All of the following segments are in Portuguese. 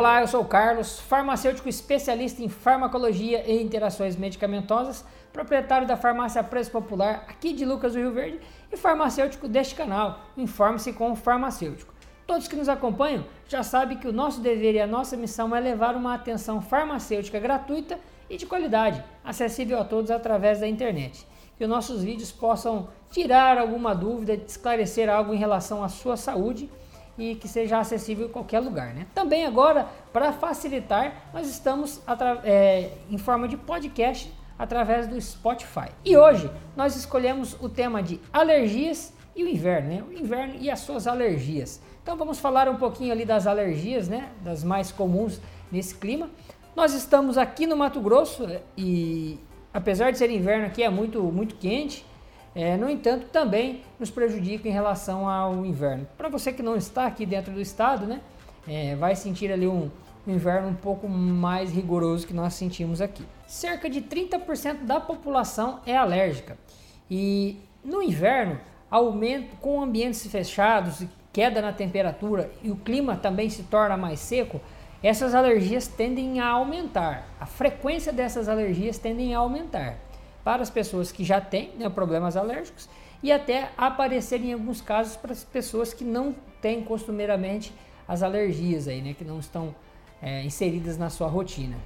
Olá, eu sou o Carlos, farmacêutico especialista em farmacologia e interações medicamentosas, proprietário da farmácia Preço Popular aqui de Lucas do Rio Verde e farmacêutico deste canal. Informe-se com o farmacêutico. Todos que nos acompanham já sabem que o nosso dever e a nossa missão é levar uma atenção farmacêutica gratuita e de qualidade, acessível a todos através da internet. Que os nossos vídeos possam tirar alguma dúvida, esclarecer algo em relação à sua saúde e que seja acessível em qualquer lugar. Né? Também agora, para facilitar, nós estamos é, em forma de podcast através do Spotify. E hoje nós escolhemos o tema de alergias e o inverno, né? o inverno e as suas alergias. Então vamos falar um pouquinho ali das alergias, né? das mais comuns nesse clima. Nós estamos aqui no Mato Grosso e apesar de ser inverno aqui é muito muito quente, é, no entanto, também nos prejudica em relação ao inverno. Para você que não está aqui dentro do estado, né, é, vai sentir ali um, um inverno um pouco mais rigoroso que nós sentimos aqui. Cerca de 30% da população é alérgica e no inverno, aumento com ambientes fechados, queda na temperatura e o clima também se torna mais seco, essas alergias tendem a aumentar. A frequência dessas alergias tendem a aumentar para as pessoas que já têm né, problemas alérgicos e até aparecer em alguns casos para as pessoas que não têm costumeiramente as alergias aí, né, que não estão é, inseridas na sua rotina.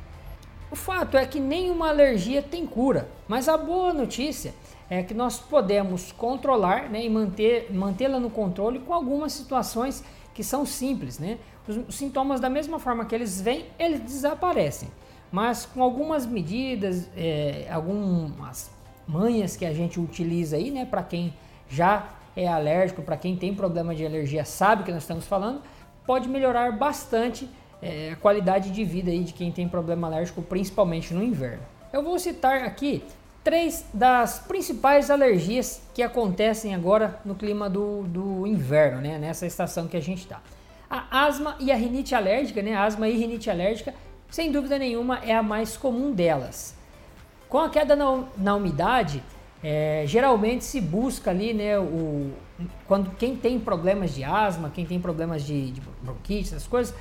O fato é que nenhuma alergia tem cura, mas a boa notícia é que nós podemos controlar né, e manter, mantê-la no controle com algumas situações que são simples. Né? Os sintomas, da mesma forma que eles vêm, eles desaparecem mas com algumas medidas, é, algumas manhas que a gente utiliza aí, né, para quem já é alérgico, para quem tem problema de alergia, sabe que nós estamos falando, pode melhorar bastante é, a qualidade de vida aí de quem tem problema alérgico, principalmente no inverno. Eu vou citar aqui três das principais alergias que acontecem agora no clima do, do inverno, né, nessa estação que a gente está. A asma e a rinite alérgica, né, a asma e rinite alérgica sem dúvida nenhuma é a mais comum delas. Com a queda na, na umidade, é, geralmente se busca ali, né, o, quando quem tem problemas de asma, quem tem problemas de, de bronquite, essas coisas,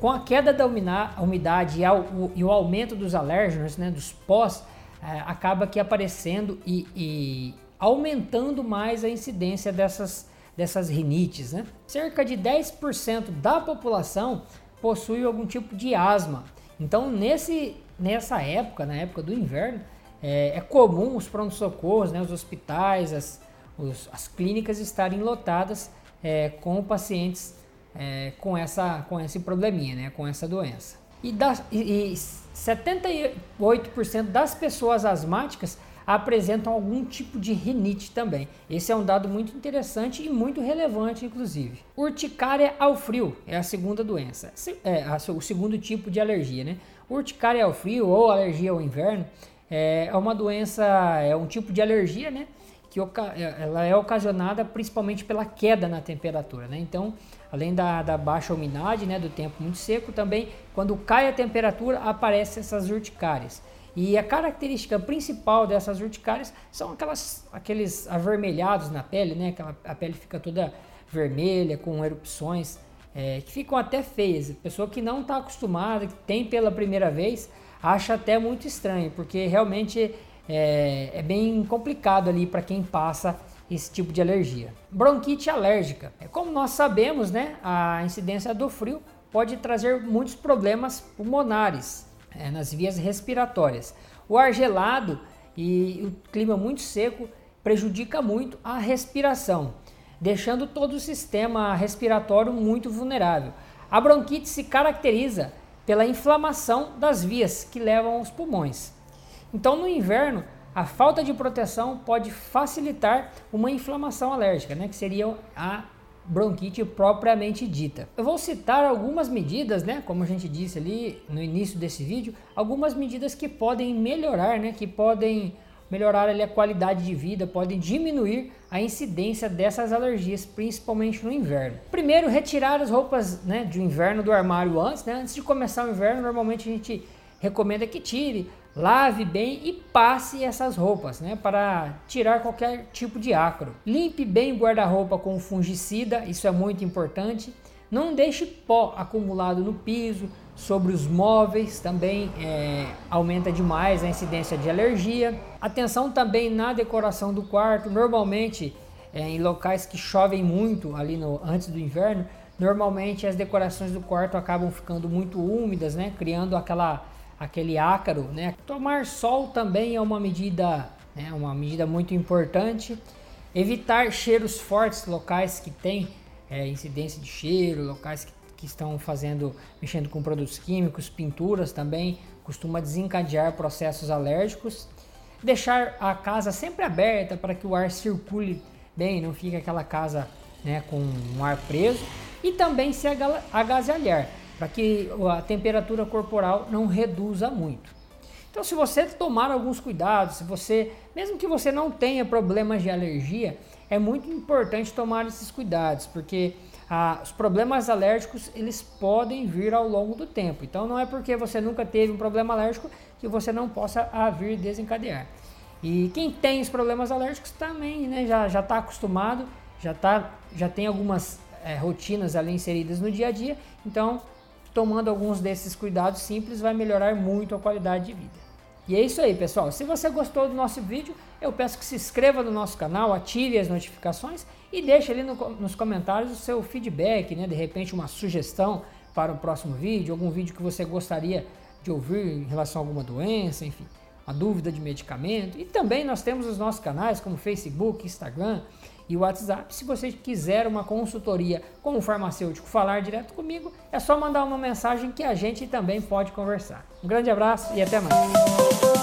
com a queda da umidade e, ao, o, e o aumento dos alérgenos, né, dos pós, é, acaba que aparecendo e, e, aumentando mais a incidência dessas, dessas rinites. Né? Cerca de 10% da população possui algum tipo de asma. Então, nesse, nessa época, na época do inverno, é, é comum os pronto-socorros, né, os hospitais, as, os, as clínicas estarem lotadas é, com pacientes é, com, essa, com esse probleminha, né, com essa doença. E, das, e, e 78% das pessoas asmáticas apresentam algum tipo de rinite também. Esse é um dado muito interessante e muito relevante, inclusive. Urticária ao frio é a segunda doença, é o segundo tipo de alergia, né? Urticária ao frio ou alergia ao inverno é, é uma doença, é um tipo de alergia, né? Que é, ela é ocasionada principalmente pela queda na temperatura, né? Então, além da, da baixa umidade, né, do tempo muito seco, também quando cai a temperatura aparecem essas urticárias. E a característica principal dessas urticárias são aquelas, aqueles avermelhados na pele, né? Aquela, a pele fica toda vermelha, com erupções, é, que ficam até feias. A pessoa que não está acostumada, que tem pela primeira vez, acha até muito estranho, porque realmente é, é bem complicado ali para quem passa esse tipo de alergia. Bronquite alérgica. É como nós sabemos, né? A incidência do frio pode trazer muitos problemas pulmonares é, nas vias respiratórias. O ar gelado e o clima muito seco prejudica muito a respiração, deixando todo o sistema respiratório muito vulnerável. A bronquite se caracteriza pela inflamação das vias que levam aos pulmões. Então, no inverno, a falta de proteção pode facilitar uma inflamação alérgica, né, que seria a bronquite propriamente dita. Eu vou citar algumas medidas, né, como a gente disse ali no início desse vídeo, algumas medidas que podem melhorar, né, que podem melhorar ali a qualidade de vida, podem diminuir a incidência dessas alergias, principalmente no inverno. Primeiro, retirar as roupas né, de inverno do armário antes, né? Antes de começar o inverno, normalmente a gente recomenda que tire Lave bem e passe essas roupas, né, para tirar qualquer tipo de ácaro. Limpe bem o guarda-roupa com fungicida, isso é muito importante. Não deixe pó acumulado no piso, sobre os móveis, também é, aumenta demais a incidência de alergia. Atenção também na decoração do quarto, normalmente é, em locais que chovem muito ali no, antes do inverno, normalmente as decorações do quarto acabam ficando muito úmidas, né, criando aquela aquele ácaro, né. Tomar sol também é uma medida, né, uma medida muito importante. Evitar cheiros fortes, locais que têm é, incidência de cheiro, locais que que estão fazendo, mexendo com produtos químicos, pinturas também, costuma desencadear processos alérgicos. Deixar a casa sempre aberta para que o ar circule bem, não fique aquela casa né, com um ar preso. E também se agasalhar, para que a temperatura corporal não reduza muito. Então, se você tomar alguns cuidados, se você, mesmo que você não tenha problemas de alergia, é muito importante tomar esses cuidados, porque ah, os problemas alérgicos eles podem vir ao longo do tempo. Então não é porque você nunca teve um problema alérgico que você não possa ah, vir desencadear. E quem tem os problemas alérgicos também né, já já está acostumado, já tá, já tem algumas é, rotinas ali inseridas no dia a dia. Então tomando alguns desses cuidados simples vai melhorar muito a qualidade de vida. E é isso aí, pessoal. Se você gostou do nosso vídeo, eu peço que se inscreva no nosso canal, ative as notificações e deixe ali no, nos comentários o seu feedback, né? De repente uma sugestão para o próximo vídeo, algum vídeo que você gostaria de ouvir em relação a alguma doença, enfim, uma dúvida de medicamento. E também nós temos os nossos canais como Facebook, Instagram e WhatsApp. Se você quiser uma consultoria com um farmacêutico falar direto comigo, é só mandar uma mensagem que a gente também pode conversar. Um grande abraço e até mais.